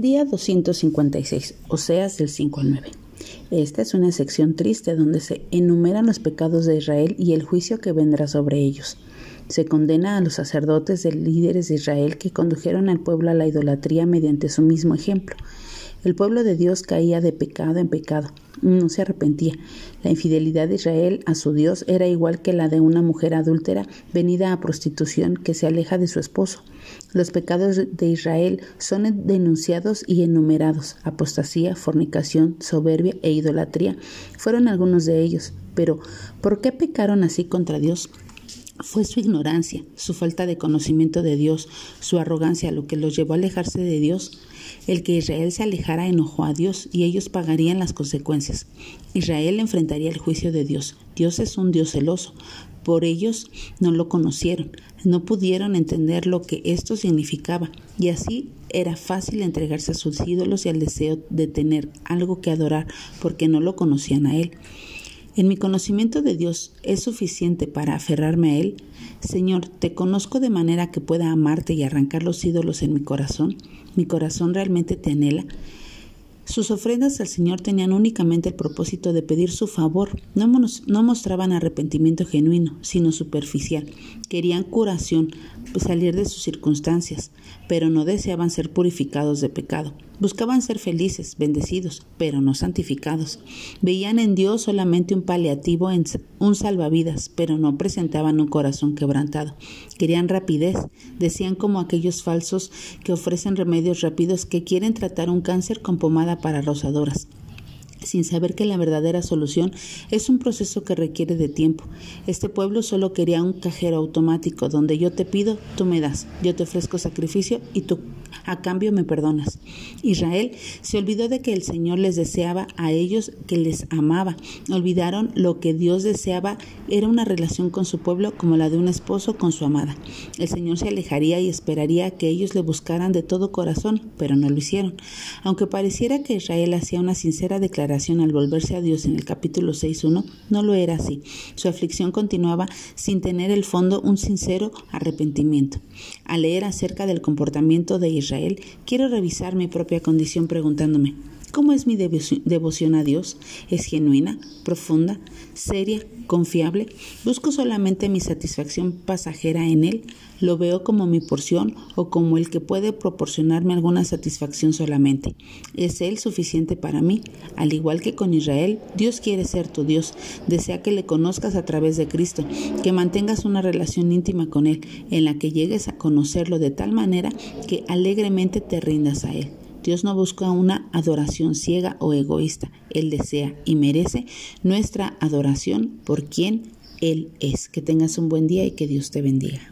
Día 256, Oseas del 5 al 9. Esta es una sección triste donde se enumeran los pecados de Israel y el juicio que vendrá sobre ellos. Se condena a los sacerdotes de líderes de Israel que condujeron al pueblo a la idolatría mediante su mismo ejemplo. El pueblo de Dios caía de pecado en pecado, no se arrepentía. La infidelidad de Israel a su Dios era igual que la de una mujer adúltera venida a prostitución que se aleja de su esposo. Los pecados de Israel son denunciados y enumerados. Apostasía, fornicación, soberbia e idolatría fueron algunos de ellos. Pero, ¿por qué pecaron así contra Dios? Fue su ignorancia, su falta de conocimiento de Dios, su arrogancia lo que los llevó a alejarse de Dios. El que Israel se alejara enojó a Dios y ellos pagarían las consecuencias. Israel enfrentaría el juicio de Dios. Dios es un Dios celoso. Por ellos no lo conocieron, no pudieron entender lo que esto significaba y así era fácil entregarse a sus ídolos y al deseo de tener algo que adorar porque no lo conocían a Él. En mi conocimiento de Dios es suficiente para aferrarme a Él. Señor, te conozco de manera que pueda amarte y arrancar los ídolos en mi corazón. Mi corazón realmente te anhela. Sus ofrendas al Señor tenían únicamente el propósito de pedir su favor. No, mostraban arrepentimiento genuino, sino superficial. Querían curación, salir de sus circunstancias, pero no deseaban ser purificados de pecado. Buscaban ser felices, bendecidos, pero no santificados. Veían en Dios solamente un paliativo, un salvavidas, pero no presentaban un corazón quebrantado. Querían rapidez, decían como aquellos falsos que ofrecen remedios rápidos que quieren tratar un cáncer con pomada para rosadoras sin saber que la verdadera solución es un proceso que requiere de tiempo. Este pueblo solo quería un cajero automático donde yo te pido, tú me das, yo te ofrezco sacrificio y tú a cambio me perdonas. Israel se olvidó de que el Señor les deseaba a ellos que les amaba. Olvidaron lo que Dios deseaba era una relación con su pueblo como la de un esposo con su amada. El Señor se alejaría y esperaría que ellos le buscaran de todo corazón, pero no lo hicieron. Aunque pareciera que Israel hacía una sincera declaración al volverse a Dios en el capítulo 6.1, no lo era así. Su aflicción continuaba sin tener el fondo un sincero arrepentimiento. Al leer acerca del comportamiento de Israel, quiero revisar mi propia condición preguntándome, ¿cómo es mi devoción a Dios? ¿Es genuina, profunda, seria, confiable? ¿Busco solamente mi satisfacción pasajera en Él? ¿Lo veo como mi porción o como el que puede proporcionarme alguna satisfacción solamente? ¿Es Él suficiente para mí? Al igual que con Israel, Dios quiere ser tu Dios. Desea que le conozcas a través de Cristo, que mantengas una relación íntima con Él, en la que llegues a conocerlo de tal manera que alegremente te rindas a Él. Dios no busca una adoración ciega o egoísta. Él desea y merece nuestra adoración por quien Él es. Que tengas un buen día y que Dios te bendiga.